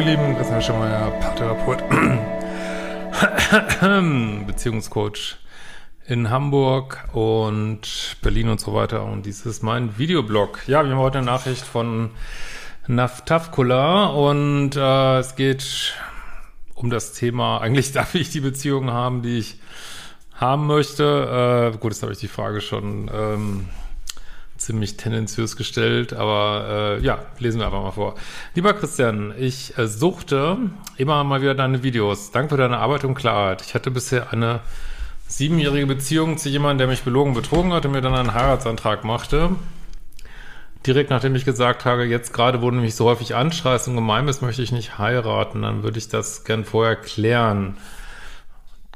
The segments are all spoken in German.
Ihr Lieben, Christian Schemmer, Paartherapeut, Beziehungscoach in Hamburg und Berlin und so weiter. Und dies ist mein Videoblog. Ja, wir haben heute eine Nachricht von Naftavkula und äh, es geht um das Thema, eigentlich darf ich die Beziehung haben, die ich haben möchte. Äh, gut, jetzt habe ich die Frage schon ähm, ziemlich tendenziös gestellt, aber äh, ja, lesen wir einfach mal vor. Lieber Christian, ich äh, suchte immer mal wieder deine Videos. Danke für deine Arbeit und Klarheit. Ich hatte bisher eine siebenjährige Beziehung zu jemandem, der mich belogen, betrogen hat und mir dann einen Heiratsantrag machte. Direkt nachdem ich gesagt habe, jetzt gerade, wo du mich so häufig anschreist und gemein bist, möchte ich nicht heiraten, dann würde ich das gern vorher klären.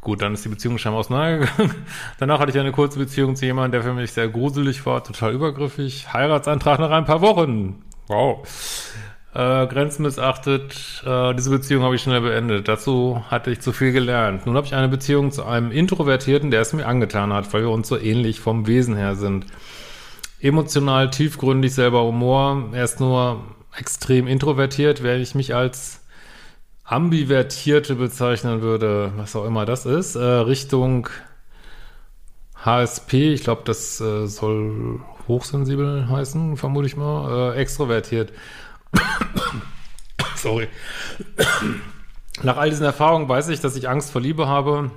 Gut, dann ist die Beziehung scheinbar auseinandergegangen. Danach hatte ich eine kurze Beziehung zu jemandem, der für mich sehr gruselig war, total übergriffig. Heiratsantrag nach ein paar Wochen. Wow. Äh, Grenzen missachtet. Äh, diese Beziehung habe ich schnell beendet. Dazu hatte ich zu viel gelernt. Nun habe ich eine Beziehung zu einem Introvertierten, der es mir angetan hat, weil wir uns so ähnlich vom Wesen her sind. Emotional, tiefgründig, selber Humor. Er ist nur extrem introvertiert, während ich mich als Ambivertierte bezeichnen würde, was auch immer das ist, äh, Richtung HSP, ich glaube, das äh, soll hochsensibel heißen, vermute ich mal, äh, extrovertiert. Sorry. Nach all diesen Erfahrungen weiß ich, dass ich Angst vor Liebe habe.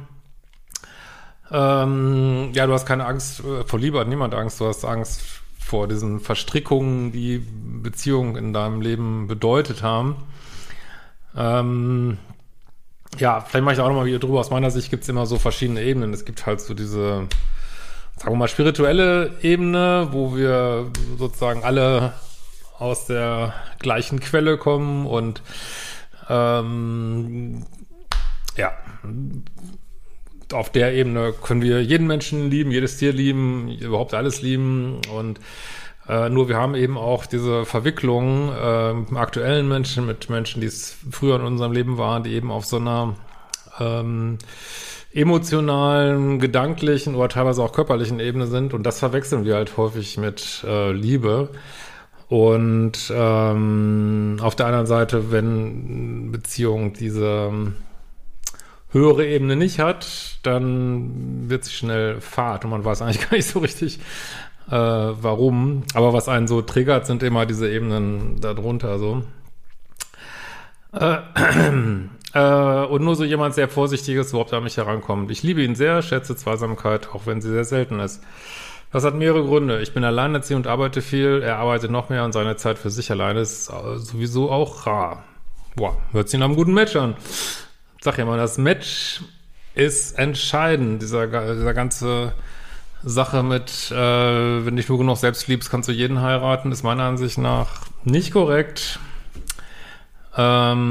Ähm, ja, du hast keine Angst äh, vor Liebe, hat niemand Angst, du hast Angst vor diesen Verstrickungen, die Beziehungen in deinem Leben bedeutet haben. Ähm, ja, vielleicht mache ich auch nochmal wieder drüber. Aus meiner Sicht gibt es immer so verschiedene Ebenen. Es gibt halt so diese, sagen wir mal, spirituelle Ebene, wo wir sozusagen alle aus der gleichen Quelle kommen und ähm, ja, auf der Ebene können wir jeden Menschen lieben, jedes Tier lieben, überhaupt alles lieben und äh, nur wir haben eben auch diese Verwicklung äh, aktuellen Menschen mit Menschen, die es früher in unserem Leben waren, die eben auf so einer ähm, emotionalen, gedanklichen oder teilweise auch körperlichen Ebene sind. Und das verwechseln wir halt häufig mit äh, Liebe. Und ähm, auf der anderen Seite, wenn Beziehung diese ähm, höhere Ebene nicht hat, dann wird sie schnell fad und man weiß eigentlich gar nicht so richtig, äh, warum. Aber was einen so triggert, sind immer diese Ebenen darunter so. Äh, äh, und nur so jemand sehr Vorsichtiges überhaupt an mich herankommt. Ich liebe ihn sehr, schätze Zweisamkeit, auch wenn sie sehr selten ist. Das hat mehrere Gründe. Ich bin alleinerziehend und arbeite viel. Er arbeitet noch mehr und seine Zeit für sich alleine ist sowieso auch rar. Boah, hört sich nach einem guten Match an. Sag ja mal, das Match ist entscheidend. Dieser, dieser ganze Sache mit, äh, wenn dich nur genug selbst liebst, kannst du jeden heiraten, ist meiner Ansicht nach nicht korrekt. Ähm,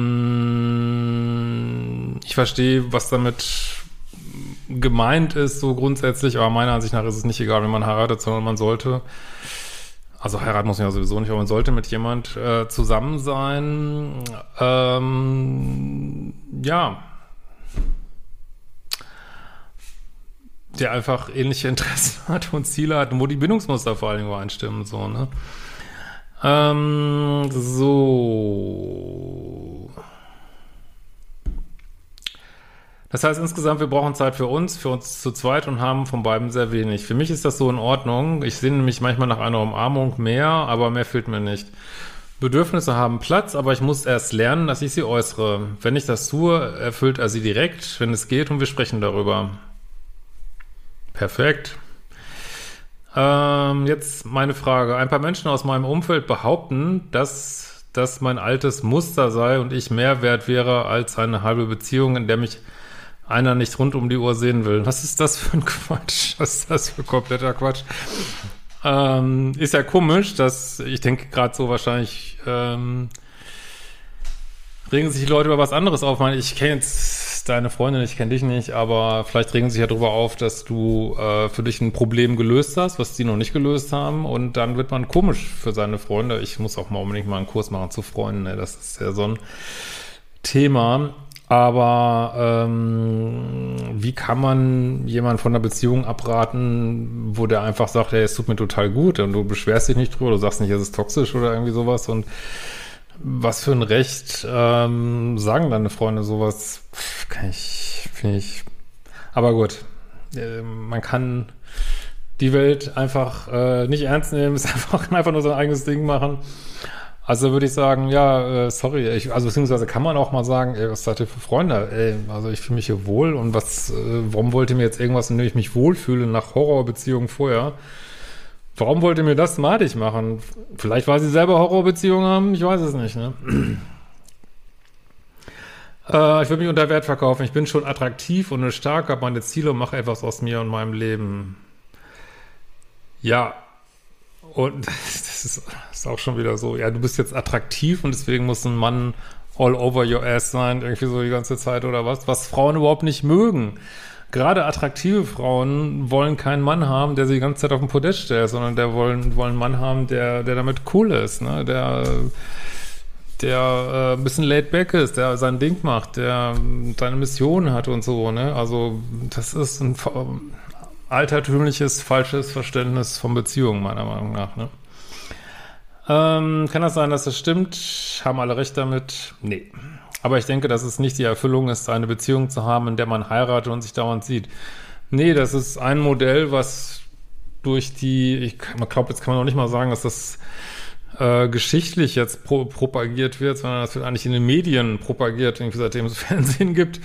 ich verstehe, was damit gemeint ist, so grundsätzlich, aber meiner Ansicht nach ist es nicht egal, wenn man heiratet, sondern man sollte, also heiraten muss man ja sowieso nicht, aber man sollte mit jemand äh, zusammen sein. Ähm, ja, der einfach ähnliche Interessen hat und Ziele hat und wo die Bindungsmuster vor allen Dingen übereinstimmen, so, ne? Ähm, so. Das heißt insgesamt, wir brauchen Zeit für uns, für uns zu zweit und haben von beiden sehr wenig. Für mich ist das so in Ordnung. Ich sehne mich manchmal nach einer Umarmung mehr, aber mehr fehlt mir nicht. Bedürfnisse haben Platz, aber ich muss erst lernen, dass ich sie äußere. Wenn ich das tue, erfüllt er sie direkt, wenn es geht, und wir sprechen darüber. Perfekt. Ähm, jetzt meine Frage. Ein paar Menschen aus meinem Umfeld behaupten, dass das mein altes Muster sei und ich mehr wert wäre als eine halbe Beziehung, in der mich einer nicht rund um die Uhr sehen will. Was ist das für ein Quatsch? Was ist das für kompletter Quatsch? Ähm, ist ja komisch, dass ich denke gerade so wahrscheinlich ähm, regen sich die Leute über was anderes auf. Ich kenne jetzt deine Freundin, ich kenne dich nicht, aber vielleicht regen sich ja darüber auf, dass du äh, für dich ein Problem gelöst hast, was die noch nicht gelöst haben. Und dann wird man komisch für seine Freunde. Ich muss auch mal unbedingt mal einen Kurs machen zu Freunden. Ne? Das ist ja so ein Thema. Aber ähm, wie kann man jemanden von einer Beziehung abraten, wo der einfach sagt, hey, es tut mir total gut und du beschwerst dich nicht drüber, du sagst nicht, es ist toxisch oder irgendwie sowas und was für ein Recht ähm, sagen deine Freunde sowas? Kann ich, finde ich. Aber gut, äh, man kann die Welt einfach äh, nicht ernst nehmen, ist einfach, einfach nur sein eigenes Ding machen. Also würde ich sagen, ja, äh, sorry, ich, also beziehungsweise kann man auch mal sagen, ey, was seid ihr für Freunde? Ey, also ich fühle mich hier wohl und was, äh, warum wollt ihr mir jetzt irgendwas, in dem ich mich wohlfühle nach Horrorbeziehungen vorher? Warum wollte mir das madig machen? Vielleicht, weil sie selber Horrorbeziehungen haben, ich weiß es nicht, ne? Äh, ich würde mich unter Wert verkaufen. Ich bin schon attraktiv und stark, habe meine Ziele und mache etwas aus mir und meinem Leben. Ja. Und das ist, ist auch schon wieder so. Ja, du bist jetzt attraktiv und deswegen muss ein Mann all over your ass sein, irgendwie so die ganze Zeit oder was, was Frauen überhaupt nicht mögen gerade attraktive Frauen wollen keinen Mann haben, der sie die ganze Zeit auf den Podest stellt, sondern der wollen, wollen einen Mann haben, der, der damit cool ist, ne? der, der äh, ein bisschen laid back ist, der sein Ding macht, der seine Mission hat und so, ne? Also, das ist ein altertümliches, falsches Verständnis von Beziehungen, meiner Meinung nach, ne? Ähm, kann das sein, dass das stimmt? Haben alle recht damit? Nee. Aber ich denke, dass es nicht die Erfüllung ist, eine Beziehung zu haben, in der man heiratet und sich dauernd sieht. Nee, das ist ein Modell, was durch die, ich glaube, jetzt kann man auch nicht mal sagen, dass das äh, geschichtlich jetzt pro, propagiert wird, sondern das wird eigentlich in den Medien propagiert, irgendwie seitdem es Fernsehen gibt.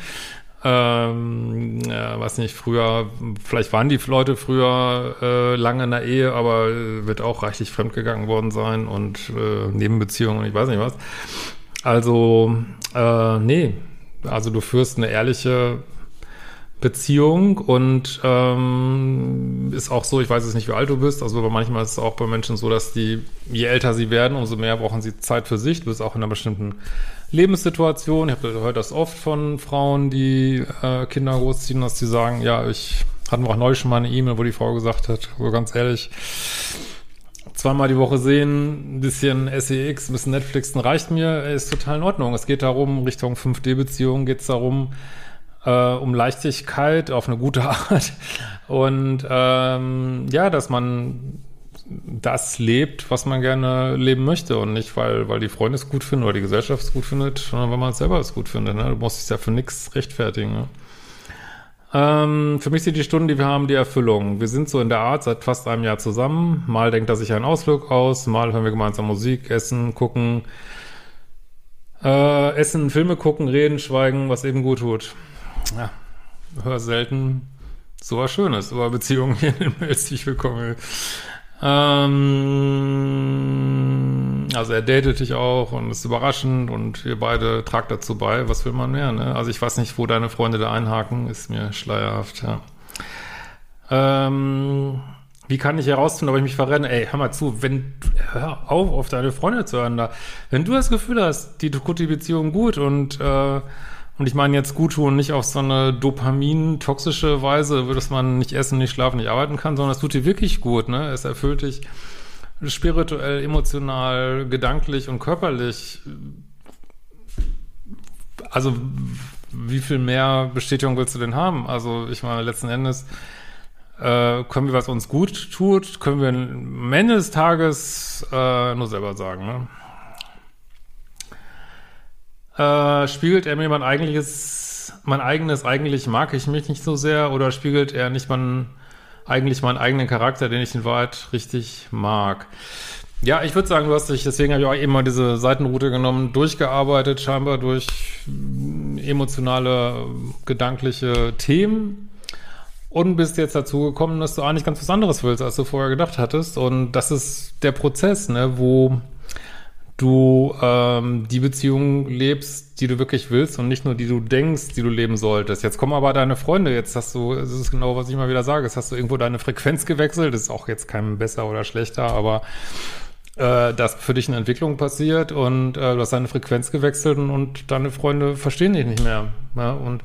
Ähm, ja, weiß nicht, früher, vielleicht waren die Leute früher äh, lange in der Ehe, aber wird auch reichlich fremdgegangen worden sein und äh, Nebenbeziehungen und ich weiß nicht was. Also, äh, nee. Also du führst eine ehrliche Beziehung und ähm, ist auch so, ich weiß jetzt nicht, wie alt du bist, also aber manchmal ist es auch bei Menschen so, dass die, je älter sie werden, umso mehr brauchen sie Zeit für sich. Du bist auch in einer bestimmten Lebenssituation. Ich hört das oft von Frauen, die äh, Kinder großziehen, dass sie sagen, ja, ich hatten wir auch neulich schon mal eine E-Mail, wo die Frau gesagt hat, so ganz ehrlich, zweimal die Woche sehen, ein bisschen SEX, ein bisschen Netflixen reicht mir, ist total in Ordnung. Es geht darum, Richtung 5D-Beziehung geht es darum, äh, um Leichtigkeit auf eine gute Art. Und ähm, ja, dass man das lebt, was man gerne leben möchte und nicht, weil, weil die Freunde es gut finden oder die Gesellschaft es gut findet, sondern weil man es selber es gut findet. Ne? Du musst dich ja für nichts rechtfertigen. Ne? Ähm, für mich sind die Stunden, die wir haben, die Erfüllung. Wir sind so in der Art seit fast einem Jahr zusammen. Mal denkt er sich einen Ausflug aus, mal hören wir gemeinsam Musik, essen, gucken, äh, essen, Filme gucken, reden, schweigen, was eben gut tut. Ja, hör selten so was Schönes über Beziehungen hier in den Mails, die ich bekomme. Ähm, also er datet dich auch und ist überraschend und ihr beide tragt dazu bei. Was will man mehr, ne? Also ich weiß nicht, wo deine Freunde da einhaken, ist mir schleierhaft, ja. Ähm, wie kann ich herausfinden, ob ich mich verrenne? Ey, hör mal zu, wenn, hör auf, auf deine Freunde zu hören da. Wenn du das Gefühl hast, die tut die Beziehung gut und äh, und ich meine jetzt gut tun, nicht auf so eine Dopamin-toxische Weise, dass man nicht essen, nicht schlafen, nicht arbeiten kann, sondern es tut dir wirklich gut, ne? Es erfüllt dich spirituell, emotional, gedanklich und körperlich. Also, wie viel mehr Bestätigung willst du denn haben? Also, ich meine, letzten Endes, äh, können wir, was uns gut tut, können wir am Ende des Tages äh, nur selber sagen, ne? Äh, spiegelt er mir mein eigentliches, mein eigenes, eigentlich mag ich mich nicht so sehr oder spiegelt er nicht mein, eigentlich meinen eigenen Charakter, den ich in Wahrheit richtig mag? Ja, ich würde sagen, du hast dich, deswegen habe ich auch eben mal diese Seitenroute genommen, durchgearbeitet, scheinbar durch emotionale, gedankliche Themen. und bist jetzt dazu gekommen, dass du eigentlich ganz was anderes willst, als du vorher gedacht hattest. Und das ist der Prozess, ne, wo du ähm, die Beziehung lebst, die du wirklich willst und nicht nur die du denkst, die du leben solltest. Jetzt kommen aber deine Freunde, jetzt hast du, das ist genau, was ich mal wieder sage, jetzt hast du irgendwo deine Frequenz gewechselt, das ist auch jetzt kein besser oder schlechter, aber äh, dass für dich eine Entwicklung passiert und äh, du hast deine Frequenz gewechselt und, und deine Freunde verstehen dich nicht mehr. Ja? Und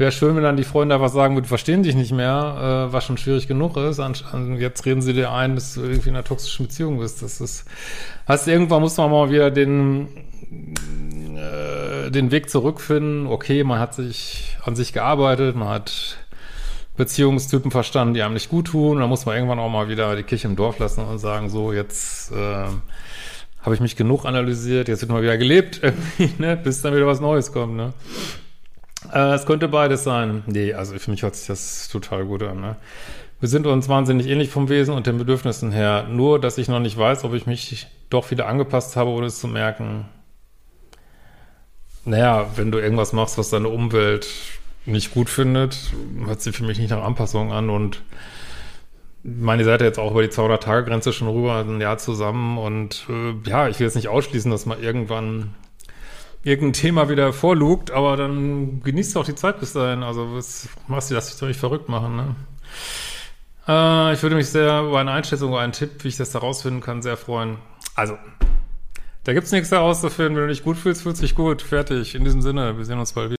Wäre schön, wenn dann die Freunde einfach sagen, wir verstehen dich nicht mehr, äh, was schon schwierig genug ist. An, an, jetzt reden sie dir ein, dass du irgendwie in einer toxischen Beziehung bist. Das ist, heißt, irgendwann muss man mal wieder den, äh, den Weg zurückfinden. Okay, man hat sich an sich gearbeitet, man hat Beziehungstypen verstanden, die einem nicht gut tun. Da muss man irgendwann auch mal wieder die Kirche im Dorf lassen und sagen, so, jetzt, äh, habe ich mich genug analysiert, jetzt wird mal wieder gelebt, irgendwie, ne, bis dann wieder was Neues kommt, ne. Äh, es könnte beides sein. Nee, also für mich hört sich das total gut an. Ne? Wir sind uns wahnsinnig ähnlich vom Wesen und den Bedürfnissen her. Nur, dass ich noch nicht weiß, ob ich mich doch wieder angepasst habe, ohne es zu merken. Naja, wenn du irgendwas machst, was deine Umwelt nicht gut findet, hört sich für mich nicht nach Anpassung an und meine Seite jetzt auch über die 200-Tage-Grenze schon rüber, ein Jahr zusammen und äh, ja, ich will jetzt nicht ausschließen, dass mal irgendwann irgendein Thema wieder vorlugt, aber dann genießt auch die Zeit bis dahin. Also was machst du, doch nicht verrückt machen, ne? Äh, ich würde mich sehr über eine Einschätzung oder einen Tipp, wie ich das da rausfinden kann, sehr freuen. Also, da gibt's nichts herauszufinden. Wenn du dich gut fühlst, fühlst dich gut. Fertig. In diesem Sinne, wir sehen uns bald wieder.